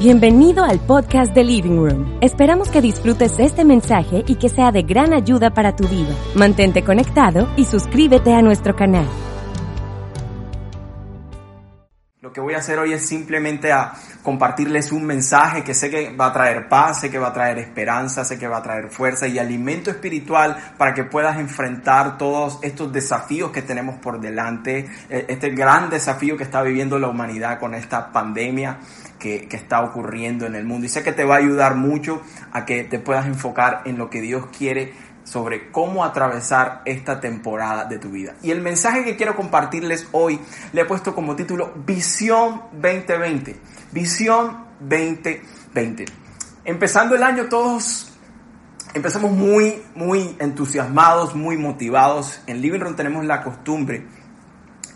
Bienvenido al podcast de Living Room. Esperamos que disfrutes este mensaje y que sea de gran ayuda para tu vida. Mantente conectado y suscríbete a nuestro canal. Lo que voy a hacer hoy es simplemente a compartirles un mensaje que sé que va a traer paz, sé que va a traer esperanza, sé que va a traer fuerza y alimento espiritual para que puedas enfrentar todos estos desafíos que tenemos por delante, eh, este gran desafío que está viviendo la humanidad con esta pandemia que, está ocurriendo en el mundo. Y sé que te va a ayudar mucho a que te puedas enfocar en lo que Dios quiere sobre cómo atravesar esta temporada de tu vida. Y el mensaje que quiero compartirles hoy le he puesto como título Visión 2020. Visión 2020. Empezando el año todos empezamos muy, muy entusiasmados, muy motivados. En Living Room tenemos la costumbre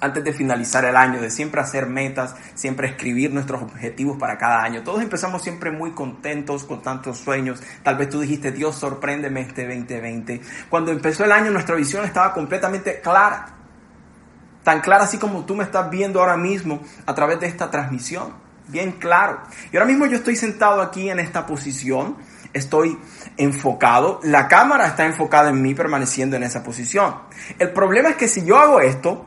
antes de finalizar el año, de siempre hacer metas, siempre escribir nuestros objetivos para cada año. Todos empezamos siempre muy contentos, con tantos sueños. Tal vez tú dijiste, Dios, sorpréndeme este 2020. Cuando empezó el año, nuestra visión estaba completamente clara. Tan clara así como tú me estás viendo ahora mismo a través de esta transmisión. Bien claro. Y ahora mismo yo estoy sentado aquí en esta posición. Estoy enfocado. La cámara está enfocada en mí permaneciendo en esa posición. El problema es que si yo hago esto,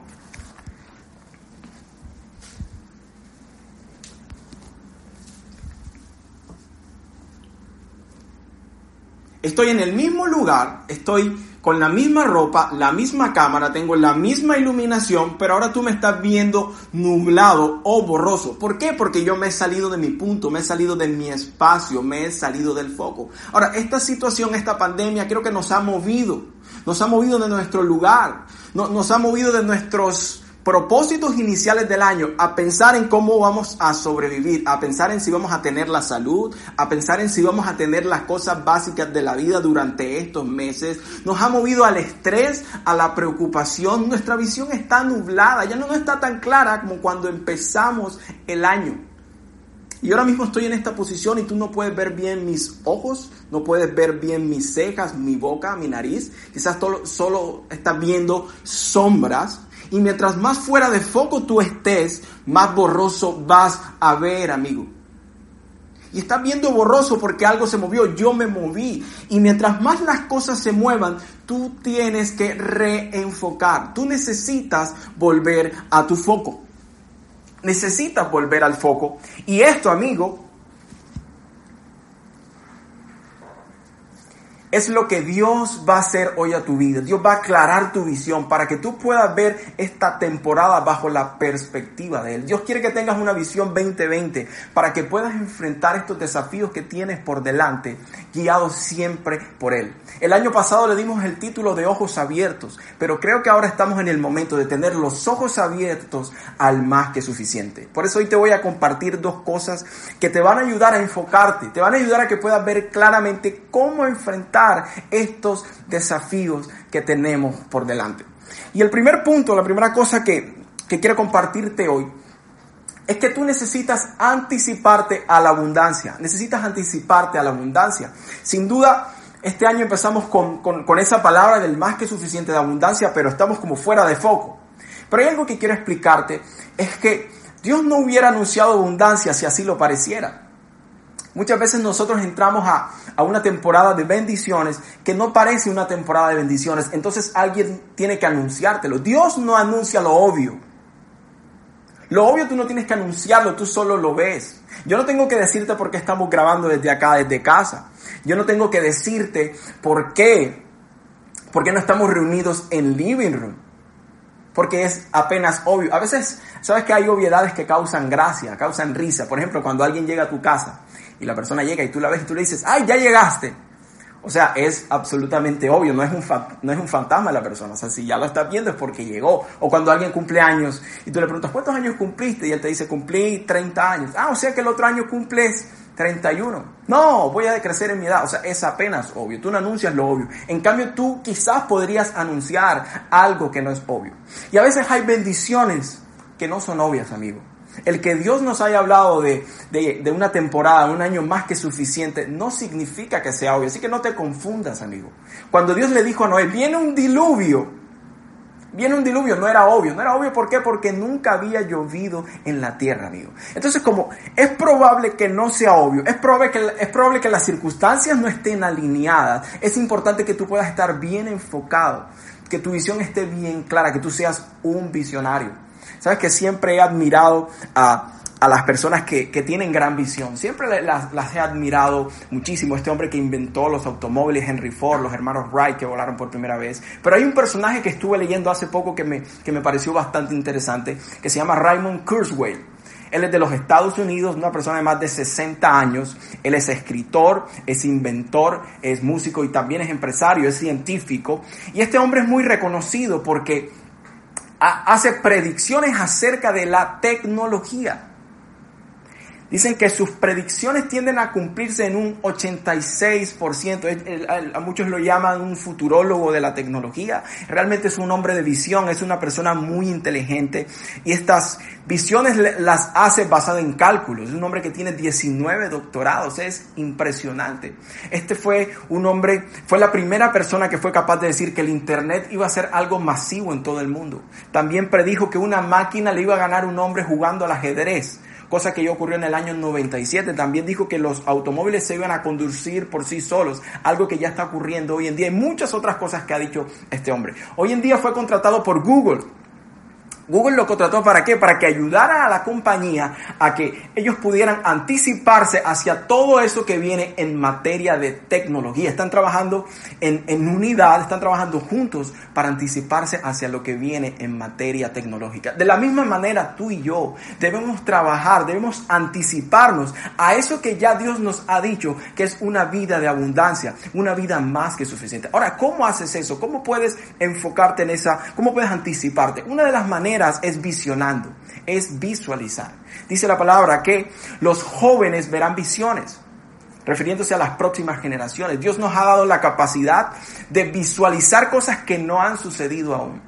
Estoy en el mismo lugar, estoy con la misma ropa, la misma cámara, tengo la misma iluminación, pero ahora tú me estás viendo nublado o borroso. ¿Por qué? Porque yo me he salido de mi punto, me he salido de mi espacio, me he salido del foco. Ahora, esta situación, esta pandemia, creo que nos ha movido, nos ha movido de nuestro lugar, nos ha movido de nuestros propósitos iniciales del año a pensar en cómo vamos a sobrevivir, a pensar en si vamos a tener la salud, a pensar en si vamos a tener las cosas básicas de la vida durante estos meses, nos ha movido al estrés, a la preocupación, nuestra visión está nublada, ya no, no está tan clara como cuando empezamos el año. Y ahora mismo estoy en esta posición y tú no puedes ver bien mis ojos, no puedes ver bien mis cejas, mi boca, mi nariz. Quizás solo estás viendo sombras y mientras más fuera de foco tú estés, más borroso vas a ver, amigo. Y estás viendo borroso porque algo se movió, yo me moví. Y mientras más las cosas se muevan, tú tienes que reenfocar. Tú necesitas volver a tu foco. Necesitas volver al foco. Y esto, amigo, es lo que Dios va a hacer hoy a tu vida. Dios va a aclarar tu visión para que tú puedas ver esta temporada bajo la perspectiva de Él. Dios quiere que tengas una visión 2020 para que puedas enfrentar estos desafíos que tienes por delante, guiado siempre por Él. El año pasado le dimos el título de ojos abiertos, pero creo que ahora estamos en el momento de tener los ojos abiertos al más que suficiente. Por eso hoy te voy a compartir dos cosas que te van a ayudar a enfocarte, te van a ayudar a que puedas ver claramente cómo enfrentar estos desafíos que tenemos por delante. Y el primer punto, la primera cosa que, que quiero compartirte hoy, es que tú necesitas anticiparte a la abundancia. Necesitas anticiparte a la abundancia. Sin duda, este año empezamos con, con, con, esa palabra del más que suficiente de abundancia, pero estamos como fuera de foco. Pero hay algo que quiero explicarte, es que Dios no hubiera anunciado abundancia si así lo pareciera. Muchas veces nosotros entramos a, una temporada de bendiciones que no parece una temporada de bendiciones. Entonces alguien tiene que anunciártelo. Dios no anuncia lo obvio. Lo obvio tú no tienes que anunciarlo, tú solo lo ves. Yo no tengo que decirte por qué estamos grabando desde acá, desde casa. Yo no tengo que decirte por qué, por qué no estamos reunidos en living room. Porque es apenas obvio. A veces, sabes que hay obviedades que causan gracia, causan risa. Por ejemplo, cuando alguien llega a tu casa y la persona llega y tú la ves y tú le dices, ¡ay, ya llegaste! O sea, es absolutamente obvio, no es, un no es un fantasma la persona. O sea, si ya lo estás viendo es porque llegó. O cuando alguien cumple años y tú le preguntas, ¿cuántos años cumpliste? Y él te dice, cumplí 30 años. Ah, o sea que el otro año cumples 31. No, voy a decrecer en mi edad. O sea, es apenas obvio. Tú no anuncias lo obvio. En cambio, tú quizás podrías anunciar algo que no es obvio. Y a veces hay bendiciones que no son obvias, amigo. El que Dios nos haya hablado de, una temporada, un año más que suficiente, no significa que sea obvio. Así que no te confundas, amigo. Cuando Dios le dijo a Noé, viene un diluvio, Viene un diluvio, no era obvio. No era obvio, ¿por qué? Porque nunca había llovido en la tierra, amigo. Entonces, como es probable que no sea obvio, es probable que, es probable que las circunstancias no estén alineadas, es importante que tú puedas estar bien enfocado, que tu visión esté bien clara, que tú seas un visionario. Sabes que siempre he admirado a a las personas que, tienen gran visión. Siempre las, he admirado muchísimo. Este hombre que inventó los automóviles, Henry Ford, los hermanos Wright que volaron por primera vez. Pero hay un personaje que estuve leyendo hace poco que me, que me pareció bastante interesante, que se llama Raymond Kurzweil. Él es de los Estados Unidos, una persona de más de 60 años. Él es escritor, es inventor, es músico y también es empresario, es científico. Y este hombre es muy reconocido porque hace predicciones acerca de la tecnología. Dicen que sus predicciones tienden a cumplirse en un 86%. A muchos lo llaman un futurólogo de la tecnología. Realmente es un hombre de visión, es una persona muy inteligente y estas visiones las hace basado en cálculos. Es un hombre que tiene 19 doctorados, es impresionante. Este fue un hombre, fue la primera persona que fue capaz de decir que el Internet iba a ser algo masivo en todo el mundo. También predijo que una máquina le iba a ganar un hombre jugando al ajedrez cosa que ya ocurrió en el año 97. También dijo que los automóviles se iban a conducir por sí solos, algo que ya está ocurriendo hoy en día y muchas otras cosas que ha dicho este hombre. Hoy en día fue contratado por Google Google lo contrató para qué? Para que ayudara a la compañía a que ellos pudieran anticiparse hacia todo eso que viene en materia de tecnología. Están trabajando en, en, unidad, están trabajando juntos para anticiparse hacia lo que viene en materia tecnológica. De la misma manera, tú y yo debemos trabajar, debemos anticiparnos a eso que ya Dios nos ha dicho, que es una vida de abundancia, una vida más que suficiente. Ahora, ¿cómo haces eso? ¿Cómo puedes enfocarte en esa? ¿Cómo puedes anticiparte? Una de las maneras es visionando, es visualizar. Dice la palabra que los jóvenes verán visiones, refiriéndose a las próximas generaciones. Dios nos ha dado la capacidad de visualizar cosas que no han sucedido aún.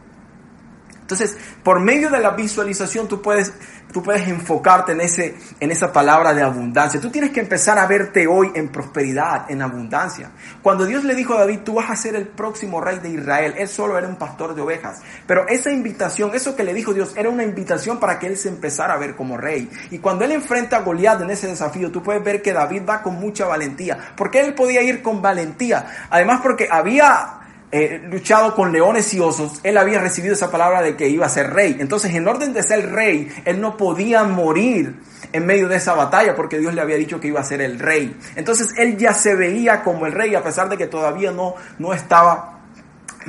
Entonces, por medio de la visualización tú puedes tú puedes enfocarte en, ese, en esa palabra de abundancia. Tú tienes que empezar a verte hoy en prosperidad, en abundancia. Cuando Dios le dijo a David, tú vas a ser el próximo rey de Israel, él solo era un pastor de ovejas. Pero esa invitación, eso que le dijo Dios, era una invitación para que él se empezara a ver como rey. Y cuando él enfrenta a Goliat en ese desafío, tú puedes ver que David va con mucha valentía. Porque él podía ir con valentía. Además porque había eh, luchado con leones y osos, él había recibido esa palabra de que iba a ser rey. Entonces, en orden de ser rey, él no podía morir en medio de esa batalla porque Dios le había dicho que iba a ser el rey. Entonces, él ya se veía como el rey a pesar de que todavía no, no estaba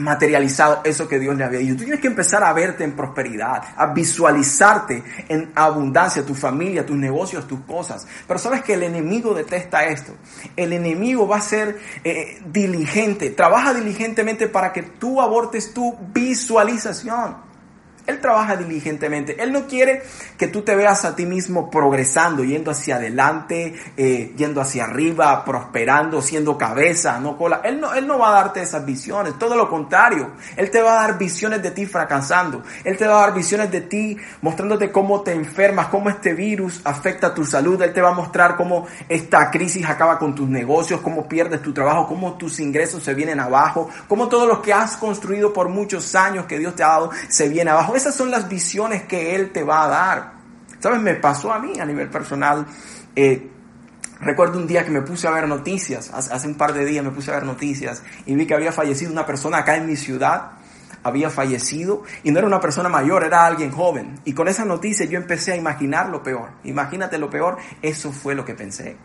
materializado eso que Dios le había dicho. Tú tienes que empezar a verte en prosperidad, a visualizarte en abundancia, tu familia, tus negocios, tus cosas. Pero sabes que el enemigo detesta esto. El enemigo va a ser eh, diligente, trabaja diligentemente para que tú abortes tu visualización. Él trabaja diligentemente. Él no quiere que tú te veas a ti mismo progresando, yendo hacia adelante, eh, yendo hacia arriba, prosperando, siendo cabeza, no cola. Él no, él no va a darte esas visiones, todo lo contrario. Él te va a dar visiones de ti fracasando. Él te va a dar visiones de ti mostrándote cómo te enfermas, cómo este virus afecta tu salud. Él te va a mostrar cómo esta crisis acaba con tus negocios, cómo pierdes tu trabajo, cómo tus ingresos se vienen abajo, cómo todo lo que has construido por muchos años que Dios te ha dado se viene abajo esas son las visiones que Él te va a dar. ¿Sabes? Me pasó a mí a nivel personal. Eh, recuerdo un día que me puse a ver noticias, hace un par de días me puse a ver noticias y vi que había fallecido una persona acá en mi ciudad, había fallecido y no era una persona mayor, era alguien joven. Y con esa noticia yo empecé a imaginar lo peor. Imagínate lo peor, eso fue lo que pensé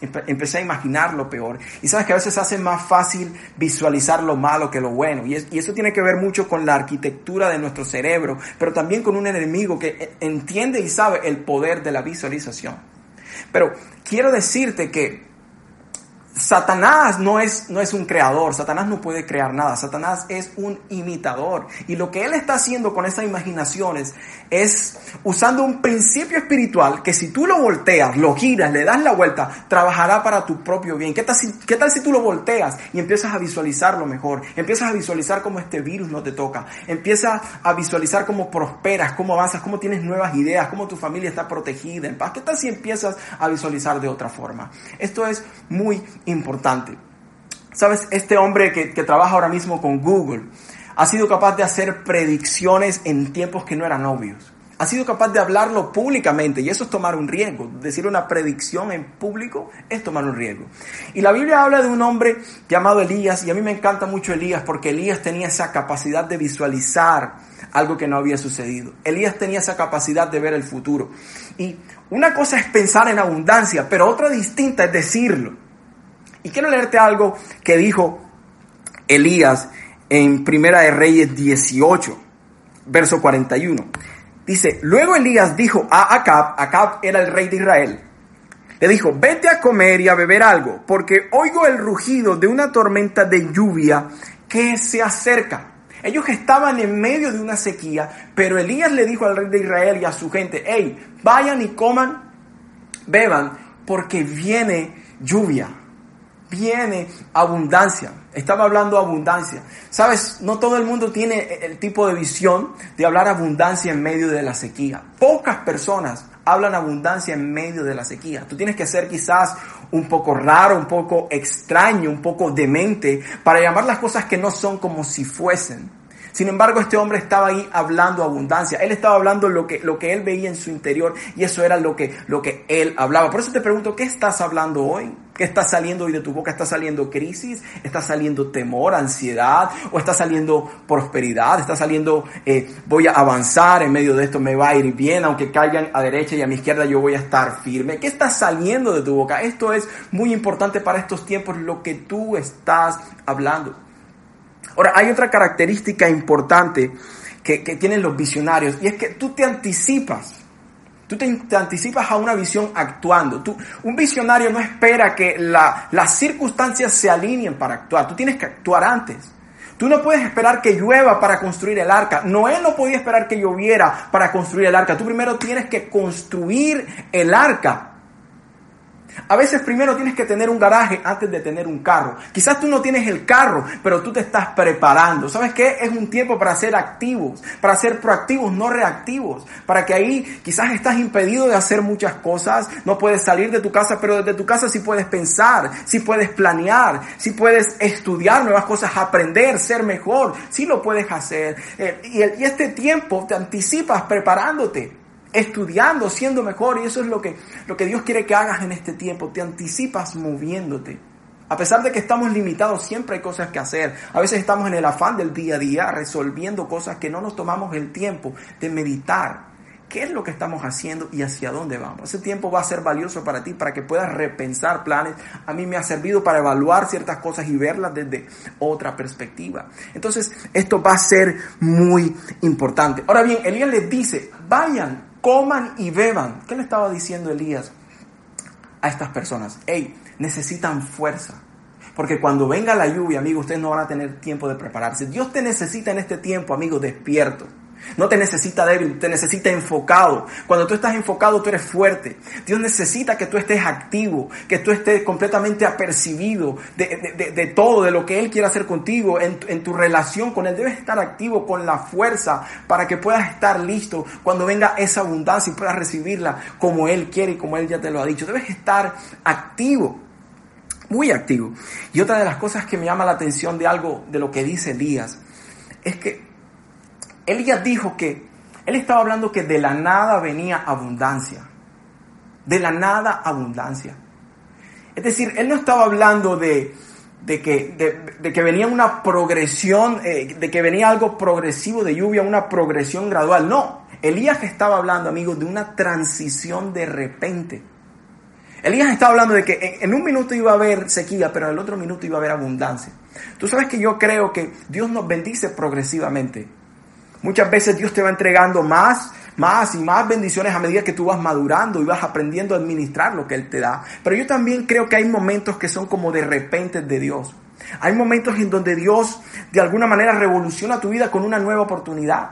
empecé a imaginar lo peor. Y sabes que a veces hace más fácil visualizar lo malo que lo bueno. Y, y, eso tiene que ver mucho con la arquitectura de nuestro cerebro, pero también con un enemigo que entiende y sabe el poder de la visualización. Pero quiero decirte que Satanás no es, no es un creador, Satanás no puede crear nada, Satanás es un imitador. Y lo que él está haciendo con esas imaginaciones es usando un principio espiritual que si tú lo volteas, lo giras, le das la vuelta, trabajará para tu propio bien. ¿Qué tal si, qué tal si tú lo volteas y empiezas a visualizarlo mejor? Empiezas a visualizar cómo este virus no te toca, empiezas a visualizar cómo prosperas, cómo avanzas, cómo tienes nuevas ideas, cómo tu familia está protegida en paz. ¿Qué tal si empiezas a visualizar de otra forma? Esto es muy importante. Sabes, este hombre que, trabaja ahora mismo con Google, ha sido capaz de hacer predicciones en tiempos que no eran obvios. Ha sido capaz de hablarlo públicamente y eso es tomar un riesgo. Decir una predicción en público es tomar un riesgo. Y la Biblia habla de un hombre llamado Elías y a mí me encanta mucho Elías porque Elías tenía esa capacidad de visualizar algo que no había sucedido. Elías tenía esa capacidad de ver el futuro. Y una cosa es pensar en abundancia, pero otra distinta es decirlo. Y quiero leerte algo que dijo Elías en Primera de Reyes 18, verso 41. Dice, luego Elías dijo a Acab, Acab era el rey de Israel, le dijo, vete a comer y a beber algo, porque oigo el rugido de una tormenta de lluvia que se acerca. Ellos estaban en medio de una sequía, pero Elías le dijo al rey de Israel y a su gente, hey, vayan y coman, beban, porque viene lluvia, viene abundancia. Estaba hablando abundancia. Sabes, no todo el mundo tiene el tipo de visión de hablar abundancia en medio de la sequía. Pocas personas hablan abundancia en medio de la sequía. Tú tienes que ser quizás un poco raro, un poco extraño, un poco demente para llamar las cosas que no son como si fuesen. Sin embargo, este hombre estaba ahí hablando abundancia. Él estaba hablando lo que, lo que él veía en su interior y eso era lo que, lo que él hablaba. Por eso te pregunto, ¿qué estás hablando hoy? ¿Qué está saliendo hoy de tu boca? ¿Está saliendo crisis? ¿Está saliendo temor, ansiedad? ¿O está saliendo prosperidad? ¿Está saliendo eh, voy a avanzar en medio de esto, me va a ir bien, aunque caigan a derecha y a mi izquierda yo voy a estar firme? ¿Qué está saliendo de tu boca? Esto es muy importante para estos tiempos, lo que tú estás hablando. Ahora, hay otra característica importante que, tienen los visionarios y es que tú te anticipas. Tú te, anticipas a una visión actuando. Tú, un visionario no espera que las circunstancias se alineen para actuar. Tú tienes que actuar antes. Tú no puedes esperar que llueva para construir el arca. Noé no podía esperar que lloviera para construir el arca. Tú primero tienes que construir el arca a veces primero tienes que tener un garaje antes de tener un carro. Quizás tú no tienes el carro, pero tú te estás preparando. ¿Sabes qué? Es un tiempo para ser activos, para ser proactivos, no reactivos. Para que ahí quizás estás impedido de hacer muchas cosas, no puedes salir de tu casa, pero desde tu casa sí puedes pensar, sí puedes planear, sí puedes estudiar nuevas cosas, aprender, ser mejor, sí lo puedes hacer. Eh, y, y este tiempo te anticipas preparándote estudiando, siendo mejor. Y eso es lo que, lo que Dios quiere que hagas en este tiempo. Te anticipas moviéndote. A pesar de que estamos limitados, siempre hay cosas que hacer. A veces estamos en el afán del día a día resolviendo cosas que no nos tomamos el tiempo de meditar. ¿Qué es lo que estamos haciendo y hacia dónde vamos? Ese tiempo va a ser valioso para ti, para que puedas repensar planes. A mí me ha servido para evaluar ciertas cosas y verlas desde otra perspectiva. Entonces, esto va a ser muy importante. Ahora bien, Elías les dice, vayan coman y beban. ¿Qué le estaba diciendo Elías a estas personas? Hey, necesitan fuerza. Porque cuando venga la lluvia, amigo, ustedes no van a tener tiempo de prepararse. Dios te necesita en este tiempo, amigo, despierto. No te necesita débil, te necesita enfocado. Cuando tú estás enfocado, tú eres fuerte. Dios necesita que tú estés activo, que tú estés completamente apercibido de, todo, de lo que Él quiere hacer contigo, en, en, tu relación con Él. Debes estar activo con la fuerza para que puedas estar listo cuando venga esa abundancia y puedas recibirla como Él quiere y como Él ya te lo ha dicho. Debes estar activo muy activo. Y otra de las cosas que me llama la atención de algo de lo que dice Elías es que Elías dijo que él estaba hablando que de la nada venía abundancia. De la nada abundancia. Es decir, él no estaba hablando de, que, de, que, venía una progresión, eh, de que venía algo progresivo de lluvia, una progresión gradual. No, Elías estaba hablando, amigos, de una transición de repente. Elías estaba hablando de que en un minuto iba a haber sequía, pero en el otro minuto iba a haber abundancia. Tú sabes que yo creo que Dios nos bendice progresivamente. Muchas veces Dios te va entregando más, más y más bendiciones a medida que tú vas madurando y vas aprendiendo a administrar lo que Él te da. Pero yo también creo que hay momentos que son como de repente de Dios. Hay momentos en donde Dios de alguna manera revoluciona tu vida con una nueva oportunidad.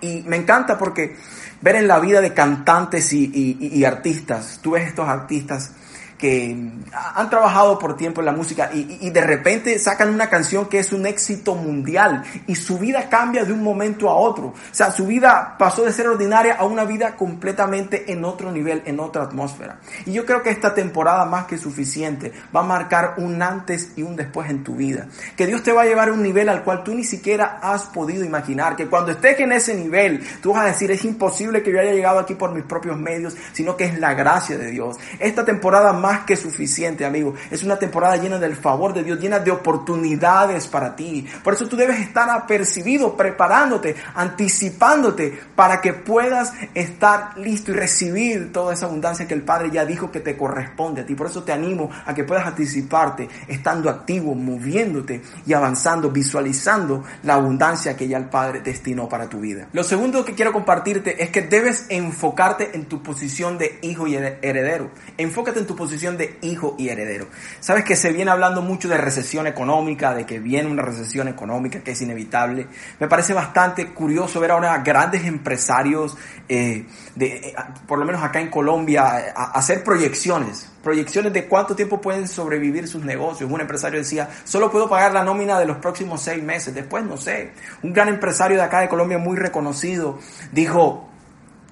Y me encanta porque ver en la vida de cantantes y, artistas, tú ves estos artistas que han trabajado por tiempo en la música y, y de repente sacan una canción que es un éxito mundial y su vida cambia de un momento a otro. O sea, su vida pasó de ser ordinaria a una vida completamente en otro nivel, en otra atmósfera. Y yo creo que esta temporada más que suficiente va a marcar un antes y un después en tu vida. Que Dios te va a llevar a un nivel al cual tú ni siquiera has podido imaginar. Que cuando estés en ese nivel, tú vas a decir, es imposible que yo haya llegado aquí por mis propios medios, sino que es la gracia de Dios. Esta temporada más que suficiente, amigo. Es una temporada llena del favor de Dios, llena de oportunidades para ti. Por eso tú debes estar apercibido, preparándote, anticipándote para que puedas estar listo y recibir toda esa abundancia que el Padre ya dijo que te corresponde a ti. Por eso te animo a que puedas anticiparte, estando activo, moviéndote y avanzando, visualizando la abundancia que ya el Padre destinó para tu vida. Lo segundo que quiero compartirte es que debes enfocarte en tu posición de hijo y heredero. Enfócate en tu posición de hijo y heredero. Sabes que se viene hablando mucho de recesión económica, de que viene una recesión económica que es inevitable. Me parece bastante curioso ver ahora grandes empresarios, eh, de, eh, por lo menos acá en Colombia, hacer proyecciones, proyecciones de cuánto tiempo pueden sobrevivir sus negocios. Un empresario decía, solo puedo pagar la nómina de los próximos seis meses, después no sé. Un gran empresario de acá de Colombia muy reconocido dijo,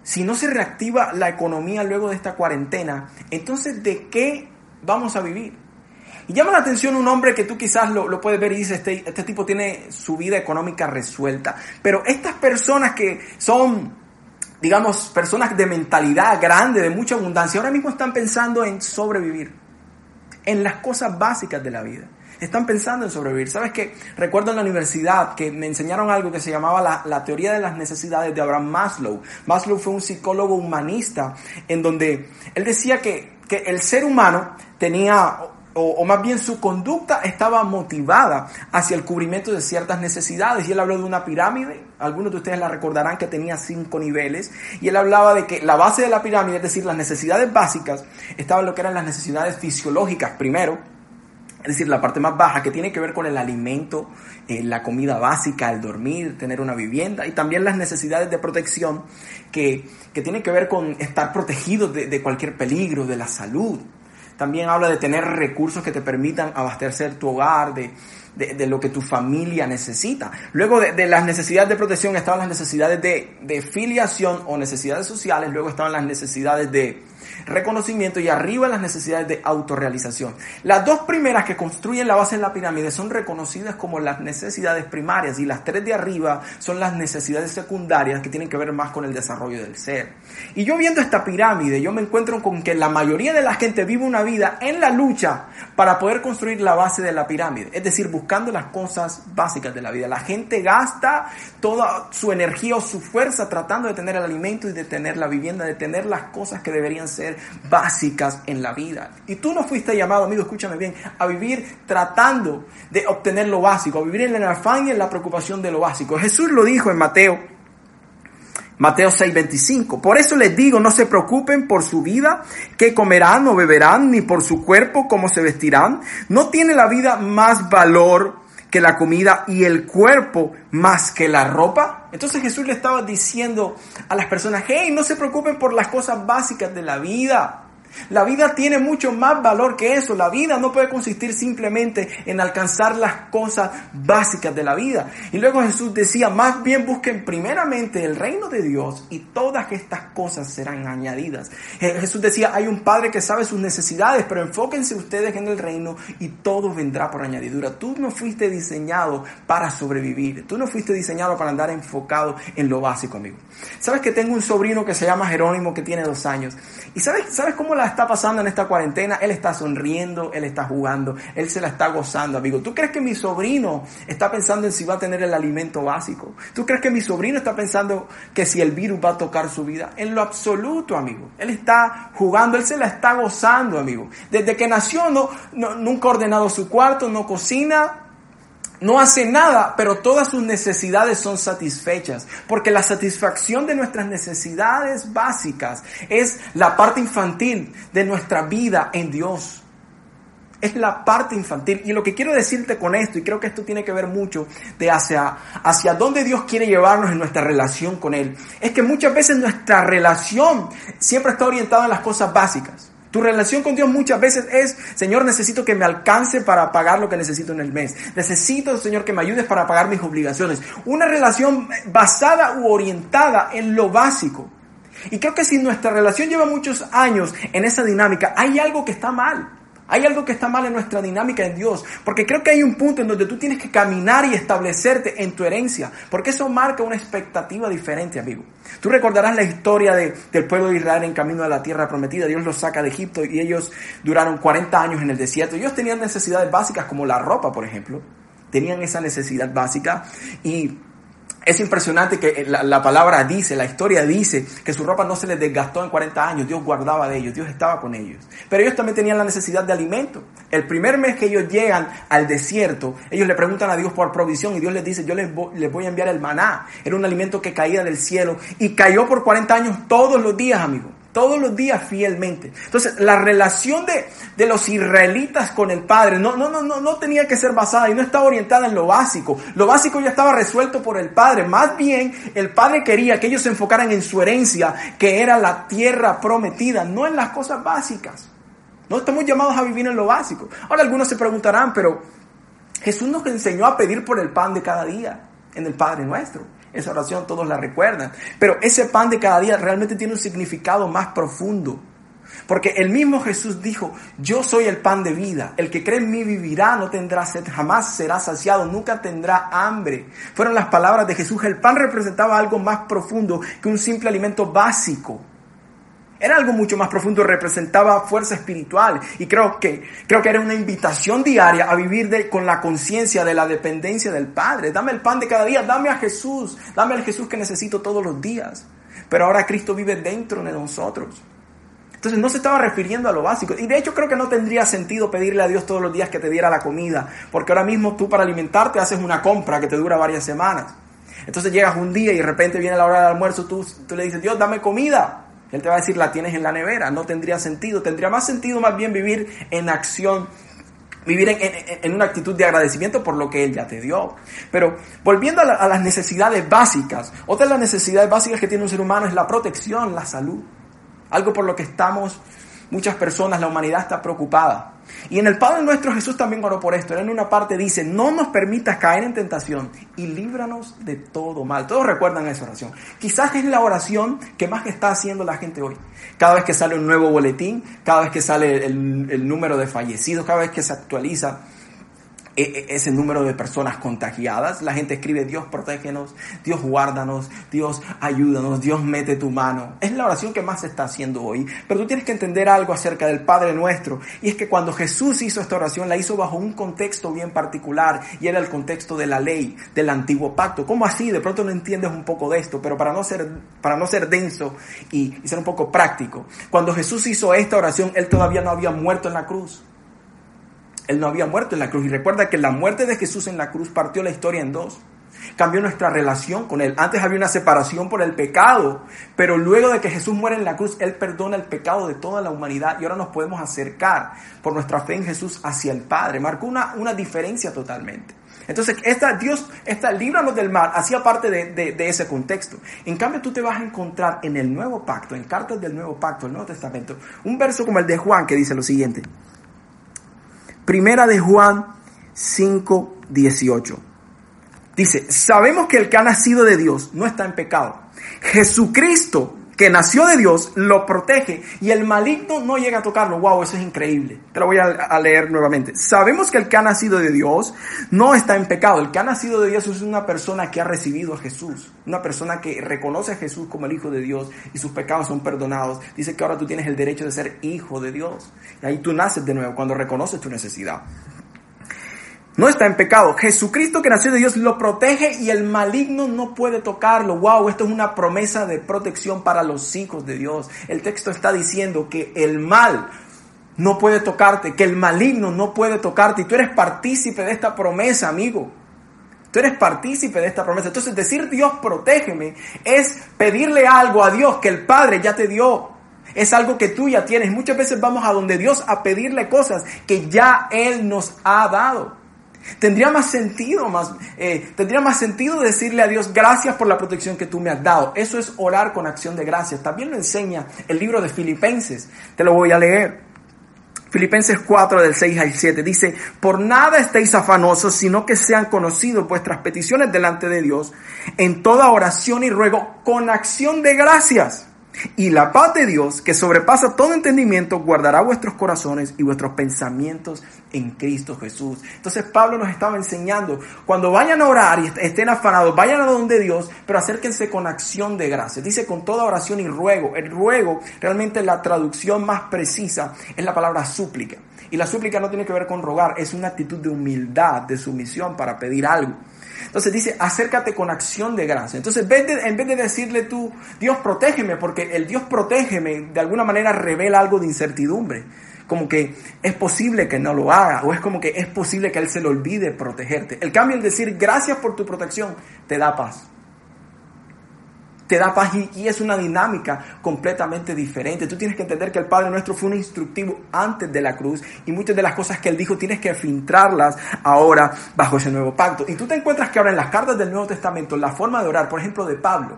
si no se reactiva la economía luego de esta cuarentena, entonces ¿de qué vamos a vivir? Y llama la atención un hombre que tú quizás lo, puedes ver y dices, este, este tipo tiene su vida económica resuelta. Pero estas personas que son, digamos, personas de mentalidad grande, de mucha abundancia, ahora mismo están pensando en sobrevivir, en las cosas básicas de la vida. Están pensando en sobrevivir. ¿Sabes qué? Recuerdo en la universidad que me enseñaron algo que se llamaba la, la, teoría de las necesidades de Abraham Maslow. Maslow fue un psicólogo humanista en donde él decía que, que el ser humano tenía o, más bien su conducta estaba motivada hacia el cubrimiento de ciertas necesidades. Y él habló de una pirámide, algunos de ustedes la recordarán que tenía cinco niveles, y él hablaba de que la base de la pirámide, es decir, las necesidades básicas, estaban lo que eran las necesidades fisiológicas primero, es decir, la parte más baja que tiene que ver con el alimento, eh, la comida básica, el dormir, tener una vivienda y también las necesidades de protección que, que tienen que ver con estar protegidos de, de cualquier peligro, de la salud. También habla de tener recursos que te permitan abastecer tu hogar, de, de, lo que tu familia necesita. Luego de, las necesidades de protección estaban las necesidades de, de filiación o necesidades sociales, luego estaban las necesidades de, reconocimiento y arriba las necesidades de autorrealización. Las dos primeras que construyen la base de la pirámide son reconocidas como las necesidades primarias y las tres de arriba son las necesidades secundarias que tienen que ver más con el desarrollo del ser. Y yo viendo esta pirámide, yo me encuentro con que la mayoría de la gente vive una vida en la lucha para poder construir la base de la pirámide, es decir, buscando las cosas básicas de la vida. La gente gasta toda su energía o su fuerza tratando de tener el alimento y de tener la vivienda, de tener las cosas que deberían ser básicas en la vida. Y tú no fuiste llamado, amigo, escúchame bien, a vivir tratando de obtener lo básico, a vivir en el afán y en la preocupación de lo básico. Jesús lo dijo en Mateo. Mateo 6:25. Por eso les digo, no se preocupen por su vida, qué comerán o beberán, ni por su cuerpo, cómo se vestirán. ¿No tiene la vida más valor que la comida y el cuerpo más que la ropa? Entonces Jesús le estaba diciendo a las personas, hey, no se preocupen por las cosas básicas de la vida. La vida tiene mucho más valor que eso. La vida no puede consistir simplemente en alcanzar las cosas básicas de la vida. Y luego Jesús decía, más bien busquen primeramente el reino de Dios y todas estas cosas serán añadidas. Jesús decía, hay un Padre que sabe sus necesidades, pero enfóquense ustedes en el reino y todo vendrá por añadidura. Tú no fuiste diseñado para sobrevivir. Tú no fuiste diseñado para andar enfocado en lo básico, amigo. Sabes que tengo un sobrino que se llama Jerónimo que tiene dos años. ¿Y sabes, sabes cómo la está pasando en esta cuarentena, él está sonriendo, él está jugando, él se la está gozando, amigo. ¿Tú crees que mi sobrino está pensando en si va a tener el alimento básico? ¿Tú crees que mi sobrino está pensando que si el virus va a tocar su vida? En lo absoluto, amigo. Él está jugando, él se la está gozando, amigo. Desde que nació no, nunca ha ordenado su cuarto, no cocina, no hace nada, pero todas sus necesidades son satisfechas, porque la satisfacción de nuestras necesidades básicas es la parte infantil de nuestra vida en Dios. Es la parte infantil. Y lo que quiero decirte con esto, y creo que esto tiene que ver mucho de hacia, hacia dónde Dios quiere llevarnos en nuestra relación con Él, es que muchas veces nuestra relación siempre está orientada en las cosas básicas. Tu relación con Dios muchas veces es, Señor, necesito que me alcance para pagar lo que necesito en el mes. Necesito, Señor, que me ayudes para pagar mis obligaciones. Una relación basada u orientada en lo básico. Y creo que si nuestra relación lleva muchos años en esa dinámica, hay algo que está mal. Hay algo que está mal en nuestra dinámica en Dios, porque creo que hay un punto en donde tú tienes que caminar y establecerte en tu herencia, porque eso marca una expectativa diferente, amigo. Tú recordarás la historia del pueblo de Israel en camino a la tierra prometida. Dios los saca de Egipto y ellos duraron 40 años en el desierto. Ellos tenían necesidades básicas como la ropa, por ejemplo. Tenían esa necesidad básica y es impresionante que la, palabra dice, la historia dice que su ropa no se les desgastó en 40 años, Dios guardaba de ellos, Dios estaba con ellos. Pero ellos también tenían la necesidad de alimento. El primer mes que ellos llegan al desierto, ellos le preguntan a Dios por provisión y Dios les dice, yo les voy, a enviar el maná. Era un alimento que caía del cielo y cayó por 40 años todos los días, amigo todos los días fielmente. Entonces, la relación de, de, los israelitas con el Padre no, no, no, no, no tenía que ser basada y no estaba orientada en lo básico. Lo básico ya estaba resuelto por el Padre. Más bien, el Padre quería que ellos se enfocaran en su herencia, que era la tierra prometida, no en las cosas básicas. No estamos llamados a vivir en lo básico. Ahora algunos se preguntarán, pero Jesús nos enseñó a pedir por el pan de cada día en el Padre nuestro. Esa oración todos la recuerdan. Pero ese pan de cada día realmente tiene un significado más profundo. Porque el mismo Jesús dijo, yo soy el pan de vida, el que cree en mí vivirá, no tendrá sed, jamás será saciado, nunca tendrá hambre. Fueron las palabras de Jesús, el pan representaba algo más profundo que un simple alimento básico. Era algo mucho más profundo, representaba fuerza espiritual y creo que, creo que era una invitación diaria a vivir con la conciencia de la dependencia del Padre. Dame el pan de cada día, dame a Jesús, dame al Jesús que necesito todos los días. Pero ahora Cristo vive dentro de nosotros. Entonces no se estaba refiriendo a lo básico. Y de hecho creo que no tendría sentido pedirle a Dios todos los días que te diera la comida, porque ahora mismo tú para alimentarte haces una compra que te dura varias semanas. Entonces llegas un día y de repente viene la hora del almuerzo, tú, tú le dices, Dios, dame comida. Él te va a decir, la tienes en la nevera, no tendría sentido. Tendría más sentido más bien vivir en acción, vivir en, una actitud de agradecimiento por lo que Él ya te dio. Pero volviendo a, a las necesidades básicas, otra de las necesidades básicas que tiene un ser humano es la protección, la salud. Algo por lo que estamos, muchas personas, la humanidad está preocupada. Y en el Padre nuestro Jesús también oró por esto. Él en una parte dice, no nos permitas caer en tentación y líbranos de todo mal. Todos recuerdan esa oración. Quizás es la oración que más está haciendo la gente hoy. Cada vez que sale un nuevo boletín, cada vez que sale el, el número de fallecidos, cada vez que se actualiza ese número de personas contagiadas. La gente escribe, Dios protégenos, Dios guárdanos, Dios ayúdanos, Dios mete tu mano. Es la oración que más se está haciendo hoy. Pero tú tienes que entender algo acerca del Padre nuestro. Y es que cuando Jesús hizo esta oración, la hizo bajo un contexto bien particular. Y era el contexto de la ley, del antiguo pacto. ¿Cómo así? De pronto no entiendes un poco de esto. Pero para no ser, para no ser denso y, y ser un poco práctico. Cuando Jesús hizo esta oración, Él todavía no había muerto en la cruz. Él no había muerto en la cruz. Y recuerda que la muerte de Jesús en la cruz partió la historia en dos. Cambió nuestra relación con Él. Antes había una separación por el pecado, pero luego de que Jesús muere en la cruz, Él perdona el pecado de toda la humanidad y ahora nos podemos acercar por nuestra fe en Jesús hacia el Padre. Marcó una, una diferencia totalmente. Entonces, esta, Dios, esta líbranos del mal, hacía parte de, de, ese contexto. En cambio, tú te vas a encontrar en el nuevo pacto, en cartas del nuevo pacto, el Nuevo Testamento, un verso como el de Juan que dice lo siguiente. Primera de Juan 5, 18. Dice, sabemos que el que ha nacido de Dios no está en pecado. Jesucristo que nació de Dios, lo protege y el maligno no llega a tocarlo. Wow, eso es increíble. Te lo voy a, leer nuevamente. Sabemos que el que ha nacido de Dios no está en pecado. El que ha nacido de Dios es una persona que ha recibido a Jesús, una persona que reconoce a Jesús como el Hijo de Dios y sus pecados son perdonados. Dice que ahora tú tienes el derecho de ser hijo de Dios. Y ahí tú naces de nuevo cuando reconoces tu necesidad no está en pecado. Jesucristo que nació de Dios lo protege y el maligno no puede tocarlo. Wow, esto es una promesa de protección para los hijos de Dios. El texto está diciendo que el mal no puede tocarte, que el maligno no puede tocarte y tú eres partícipe de esta promesa, amigo. Tú eres partícipe de esta promesa. Entonces decir Dios protégeme es pedirle algo a Dios que el Padre ya te dio. Es algo que tú ya tienes. Muchas veces vamos a donde Dios a pedirle cosas que ya Él nos ha dado. Tendría más sentido, más, eh, tendría más sentido decirle a Dios gracias por la protección que tú me has dado. Eso es orar con acción de gracias. También lo enseña el libro de Filipenses. Te lo voy a leer. Filipenses 4 del 6 al 7 dice, por nada estéis afanosos, sino que sean conocidos vuestras peticiones delante de Dios en toda oración y ruego con acción de gracias. Y la paz de Dios, que sobrepasa todo entendimiento, guardará vuestros corazones y vuestros pensamientos en Cristo Jesús. Entonces Pablo nos estaba enseñando, cuando vayan a orar y estén afanados, vayan a donde Dios, pero acérquense con acción de gracia. Dice con toda oración y ruego. El ruego, realmente la traducción más precisa es la palabra súplica. Y la súplica no tiene que ver con rogar, es una actitud de humildad, de sumisión para pedir algo. Entonces dice, acércate con acción de gracia. Entonces, en vez, de, en decirle tú, Dios protégeme, porque el Dios protégeme de alguna manera revela algo de incertidumbre. Como que es posible que no lo haga, o es como que es posible que Él se le olvide protegerte. El cambio, el decir gracias por tu protección, te da paz te da paz y, es una dinámica completamente diferente. Tú tienes que entender que el Padre nuestro fue un instructivo antes de la cruz y muchas de las cosas que Él dijo tienes que filtrarlas ahora bajo ese nuevo pacto. Y tú te encuentras que ahora en las cartas del Nuevo Testamento la forma de orar, por ejemplo, de Pablo,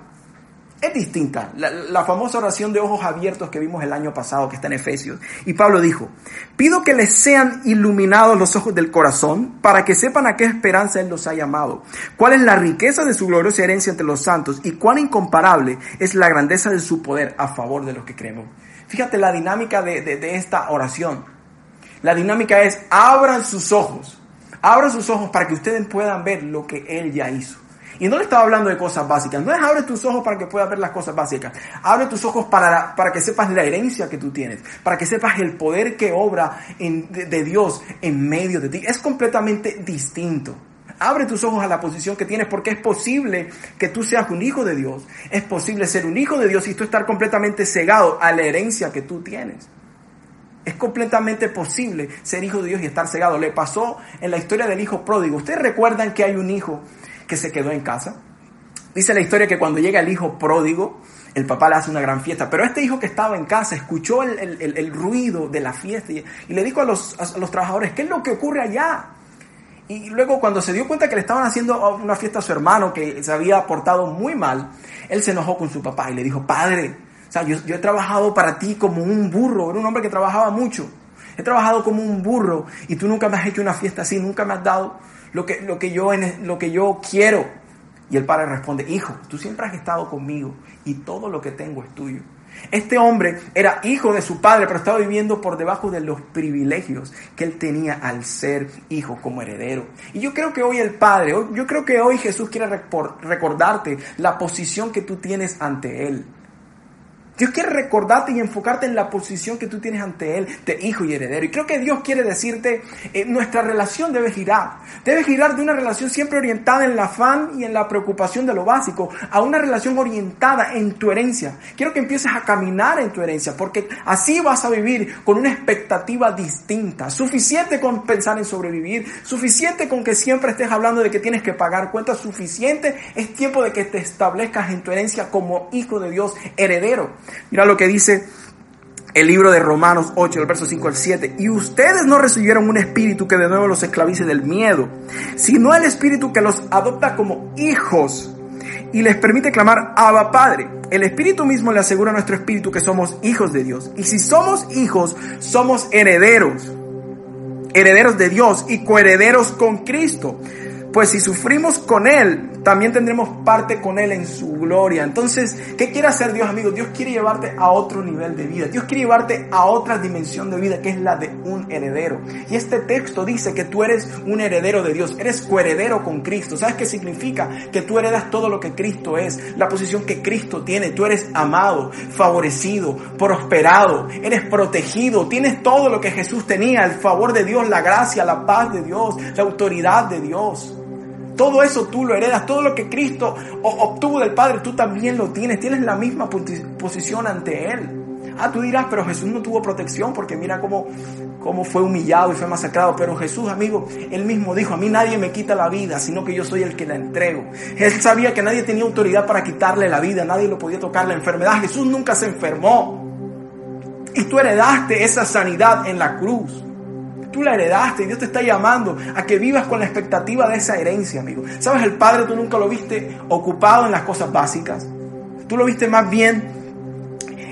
es distinta. La, famosa oración de ojos abiertos que vimos el año pasado, que está en Efesios. Y Pablo dijo, pido que les sean iluminados los ojos del corazón para que sepan a qué esperanza Él los ha llamado, cuál es la riqueza de su gloriosa herencia entre los santos y cuán incomparable es la grandeza de su poder a favor de los que creemos. Fíjate la dinámica de, de esta oración. La dinámica es, abran sus ojos, abran sus ojos para que ustedes puedan ver lo que Él ya hizo. Y no le estaba hablando de cosas básicas. No es abre tus ojos para que puedas ver las cosas básicas. Abre tus ojos para, para que sepas la herencia que tú tienes. Para que sepas el poder que obra en, de, Dios en medio de ti. Es completamente distinto. Abre tus ojos a la posición que tienes porque es posible que tú seas un hijo de Dios. Es posible ser un hijo de Dios y tú estar completamente cegado a la herencia que tú tienes. Es completamente posible ser hijo de Dios y estar cegado. Le pasó en la historia del hijo pródigo. Ustedes recuerdan que hay un hijo que se quedó en casa. Dice la historia que cuando llega el hijo pródigo, el papá le hace una gran fiesta, pero este hijo que estaba en casa escuchó el, ruido de la fiesta y, le dijo a los, a los trabajadores, ¿qué es lo que ocurre allá? Y luego cuando se dio cuenta que le estaban haciendo una fiesta a su hermano que se había portado muy mal, él se enojó con su papá y le dijo, padre, yo, yo he trabajado para ti como un burro, era un hombre que trabajaba mucho, he trabajado como un burro y tú nunca me has hecho una fiesta así, nunca me has dado lo que, lo que, yo, lo que yo quiero. Y el padre responde, hijo, tú siempre has estado conmigo y todo lo que tengo es tuyo. Este hombre era hijo de su padre, pero estaba viviendo por debajo de los privilegios que él tenía al ser hijo como heredero. Y yo creo que hoy el Padre, yo creo que hoy Jesús quiere recordarte la posición que tú tienes ante Él. Dios quiere recordarte y enfocarte en la posición que tú tienes ante Él de hijo y heredero. Y creo que Dios quiere decirte, eh, nuestra relación debe girar. Debe girar de una relación siempre orientada en el afán y en la preocupación de lo básico a una relación orientada en tu herencia. Quiero que empieces a caminar en tu herencia porque así vas a vivir con una expectativa distinta. Suficiente con pensar en sobrevivir, suficiente con que siempre estés hablando de que tienes que pagar cuentas, suficiente es tiempo de que te establezcas en tu herencia como hijo de Dios, heredero. Mira lo que dice el libro de Romanos 8, el verso 5 al 7. Y ustedes no recibieron un espíritu que de nuevo los esclavice del miedo, sino el espíritu que los adopta como hijos y les permite clamar Abba Padre. El espíritu mismo le asegura a nuestro espíritu que somos hijos de Dios. Y si somos hijos, somos herederos. Herederos de Dios y coherederos con Cristo. Pues si sufrimos con Él, también tendremos parte con Él en su gloria. Entonces, ¿qué quiere hacer Dios, amigo? Dios quiere llevarte a otro nivel de vida. Dios quiere llevarte a otra dimensión de vida, que es la de un heredero. Y este texto dice que tú eres un heredero de Dios, eres coheredero con Cristo. ¿Sabes qué significa? Que tú heredas todo lo que Cristo es, la posición que Cristo tiene. Tú eres amado, favorecido, prosperado, eres protegido, tienes todo lo que Jesús tenía, el favor de Dios, la gracia, la paz de Dios, la autoridad de Dios. Todo eso tú lo heredas, todo lo que Cristo obtuvo del Padre, tú también lo tienes, tienes la misma posición ante Él. Ah, tú dirás, pero Jesús no tuvo protección porque mira cómo, cómo fue humillado y fue masacrado. Pero Jesús, amigo, Él mismo dijo, a mí nadie me quita la vida, sino que yo soy el que la entrego. Él sabía que nadie tenía autoridad para quitarle la vida, nadie lo podía tocar la enfermedad. Jesús nunca se enfermó. Y tú heredaste esa sanidad en la cruz. Tú la heredaste y Dios te está llamando a que vivas con la expectativa de esa herencia, amigo. ¿Sabes? El Padre tú nunca lo viste ocupado en las cosas básicas. Tú lo viste más bien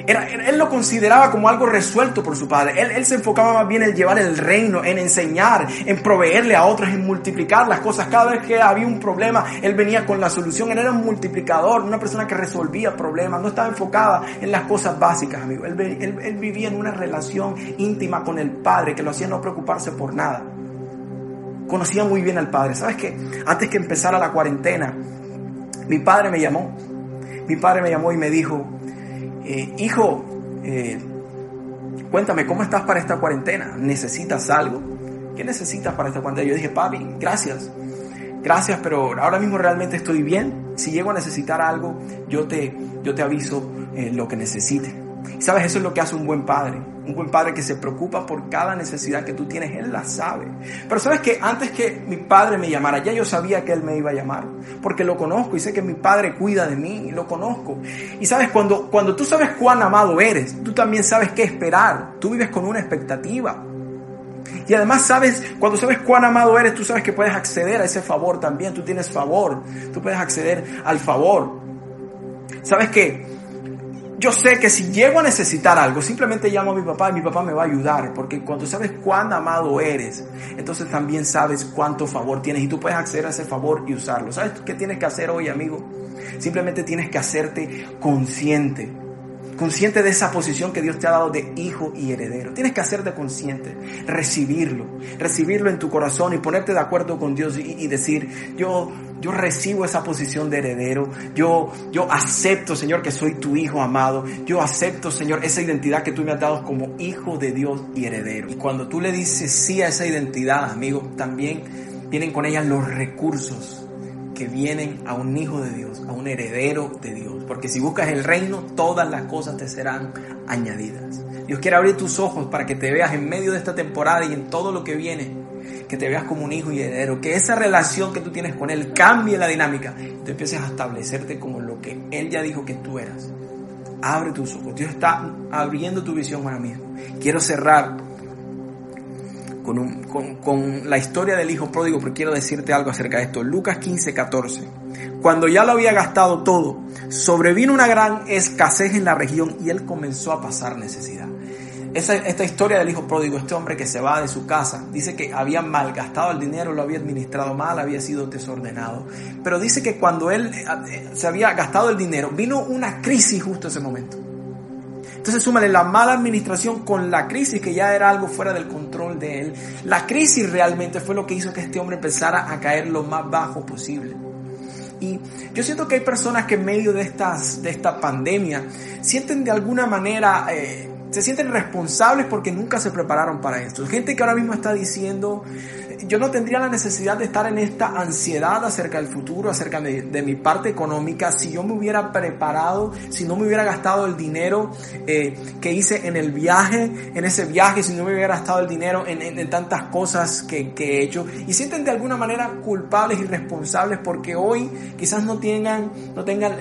él lo consideraba como algo resuelto por su padre. Él, se enfocaba más bien en llevar el reino, en enseñar, en proveerle a otros, en multiplicar las cosas. Cada vez que había un problema, él venía con la solución. Él era un multiplicador, una persona que resolvía problemas. No estaba enfocada en las cosas básicas, amigo. Él, él vivía en una relación íntima con el padre que lo hacía no preocuparse por nada. Conocía muy bien al padre. ¿Sabes qué? Antes que empezara la cuarentena, mi padre me llamó. Mi padre me llamó y me dijo, eh, hijo, eh, cuéntame, ¿cómo estás para esta cuarentena? ¿Necesitas algo? ¿Qué necesitas para esta cuarentena? Yo dije, papi, gracias. Gracias, pero ahora mismo realmente estoy bien. Si llego a necesitar algo, yo te, yo te aviso eh, lo que necesite. Sabes, eso es lo que hace un buen padre. Un buen padre que se preocupa por cada necesidad que tú tienes, Él la sabe. Pero sabes que antes que mi padre me llamara, ya yo sabía que Él me iba a llamar. Porque lo conozco y sé que mi padre cuida de mí y lo conozco. Y sabes, cuando, cuando tú sabes cuán amado eres, tú también sabes qué esperar. Tú vives con una expectativa. Y además sabes, cuando sabes cuán amado eres, tú sabes que puedes acceder a ese favor también. Tú tienes favor. Tú puedes acceder al favor. ¿Sabes qué? Yo sé que si llego a necesitar algo, simplemente llamo a mi papá y mi papá me va a ayudar, porque cuando sabes cuán amado eres, entonces también sabes cuánto favor tienes y tú puedes acceder a ese favor y usarlo. ¿Sabes qué tienes que hacer hoy, amigo? Simplemente tienes que hacerte consciente, consciente de esa posición que Dios te ha dado de hijo y heredero. Tienes que hacerte consciente, recibirlo, recibirlo en tu corazón y ponerte de acuerdo con Dios y, decir, yo yo recibo esa posición de heredero. Yo, yo acepto, Señor, que soy tu hijo amado. Yo acepto, Señor, esa identidad que tú me has dado como hijo de Dios y heredero. Y cuando tú le dices sí a esa identidad, amigo, también vienen con ella los recursos que vienen a un hijo de Dios, a un heredero de Dios. Porque si buscas el reino, todas las cosas te serán añadidas. Dios quiere abrir tus ojos para que te veas en medio de esta temporada y en todo lo que viene que te veas como un hijo y heredero, que esa relación que tú tienes con Él cambie la dinámica tú empieces a establecerte como lo que Él ya dijo que tú eras. Abre tus ojos. Dios está abriendo tu visión ahora mismo. Quiero cerrar con, la historia del hijo pródigo, pero quiero decirte algo acerca de esto. Lucas 15, 14. Cuando ya lo había gastado todo, sobrevino una gran escasez en la región y él comenzó a pasar necesidad esta historia del hijo pródigo, este hombre que se va de su casa, dice que había malgastado el dinero, lo había administrado mal, había sido desordenado. Pero dice que cuando él eh, se había gastado el dinero, vino una crisis justo en ese momento. Entonces súmale la mala administración con la crisis que ya era algo fuera del control de él. La crisis realmente fue lo que hizo que este hombre empezara a caer lo más bajo posible. Y yo siento que hay personas que en medio de, estas, de esta pandemia sienten de alguna manera eh, se sienten responsables porque nunca se prepararon para esto. Gente que ahora mismo está diciendo, yo no tendría la necesidad de estar en esta ansiedad acerca del futuro, acerca de, mi parte económica, si yo me hubiera preparado, si no me hubiera gastado el dinero eh, que hice en el viaje, en ese viaje, si no me hubiera gastado el dinero en, tantas cosas que, he hecho. Y sienten de alguna manera culpables y responsables porque hoy quizás no tengan, no tengan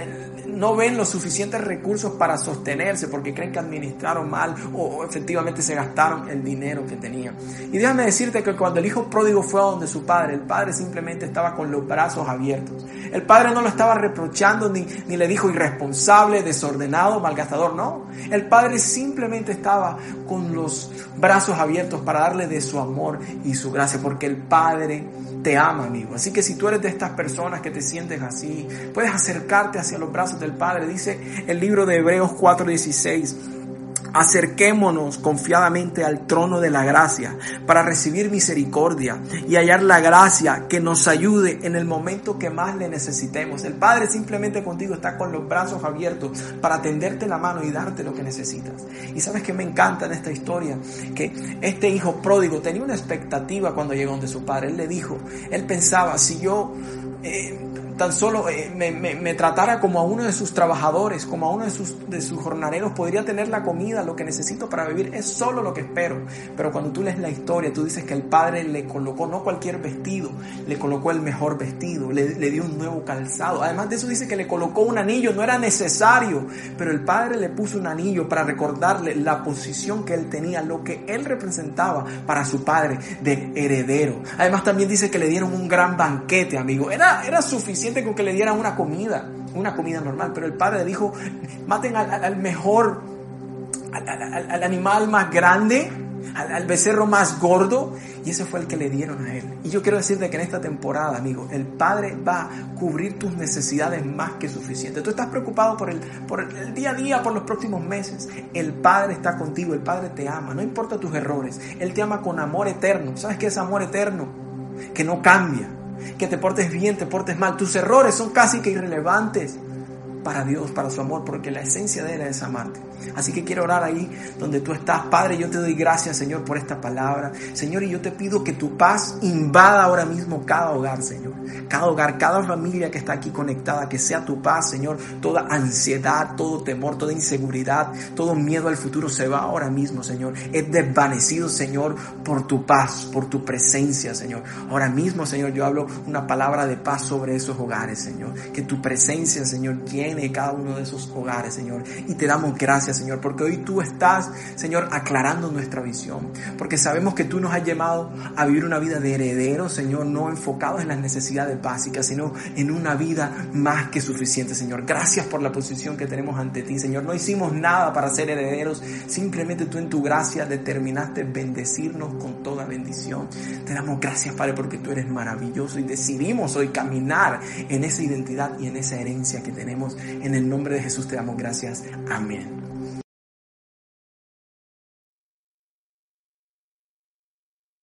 no ven los suficientes recursos para sostenerse porque creen que administraron mal o efectivamente se gastaron el dinero que tenían. Y déjame decirte que cuando el hijo pródigo fue a donde su padre, el padre simplemente estaba con los brazos abiertos. El padre no lo estaba reprochando ni, ni le dijo irresponsable, desordenado, malgastador, no. El padre simplemente estaba con los brazos abiertos para darle de su amor y su gracia porque el padre te ama, amigo. Así que si tú eres de estas personas que te sientes así, puedes acercarte hacia los brazos del Padre. Dice el libro de Hebreos 4:16 acerquémonos confiadamente al trono de la gracia para recibir misericordia y hallar la gracia que nos ayude en el momento que más le necesitemos. El Padre simplemente contigo está con los brazos abiertos para tenderte la mano y darte lo que necesitas. Y sabes que me encanta en esta historia que este hijo pródigo tenía una expectativa cuando llegó donde su padre. Él le dijo, él pensaba, si yo... Eh, tan solo eh, me, tratara como a uno de sus trabajadores, como a uno de sus, de sus jornaleros, podría tener la comida, lo que necesito para vivir, es solo lo que espero. Pero cuando tú lees la historia, tú dices que el padre le colocó no cualquier vestido, le colocó el mejor vestido, le, le dio un nuevo calzado. Además de eso dice que le colocó un anillo, no era necesario, pero el padre le puso un anillo para recordarle la posición que él tenía, lo que él representaba para su padre de heredero. Además también dice que le dieron un gran banquete, amigo. Era, era suficiente con que le dieran una comida, una comida normal, pero el padre le dijo, maten al, mejor, al, animal más grande, al, becerro más gordo, y ese fue el que le dieron a él. Y yo quiero decirte que en esta temporada, amigo, el Padre va a cubrir tus necesidades más que suficiente. Tú estás preocupado por el, por el día a día, por los próximos meses. El Padre está contigo, el Padre te ama, no importa tus errores. Él te ama con amor eterno. ¿Sabes qué es amor eterno? Que no cambia que te portes bien, te portes mal. Tus errores son casi que irrelevantes para Dios, para su amor, porque la esencia de Él es amarte. Así que quiero orar ahí donde tú estás. Padre, yo te doy gracias, Señor, por esta palabra. Señor, y yo te pido que tu paz invada ahora mismo cada hogar, Señor. Cada hogar, cada familia que está aquí conectada, que sea tu paz, Señor. Toda ansiedad, todo temor, toda inseguridad, todo miedo al futuro se va ahora mismo, Señor. Es desvanecido, Señor, por tu paz, por tu presencia, Señor. Ahora mismo, Señor, yo hablo una palabra de paz sobre esos hogares, Señor. Que tu presencia, Señor, llene cada uno de esos hogares, Señor. Y te damos Señor, porque hoy tú estás, Señor, aclarando nuestra visión. Porque sabemos que tú nos has llamado a vivir una vida de heredero, Señor, no enfocados en las necesidades básicas, sino en una vida más que suficiente, Señor. Gracias por la posición que tenemos ante ti, Señor. No hicimos nada para ser herederos, simplemente tú en tu gracia determinaste bendecirnos con toda bendición. Te damos gracias, Padre, porque tú eres maravilloso y decidimos hoy caminar en esa identidad y en esa herencia que tenemos. En el nombre de Jesús te damos gracias. Amén.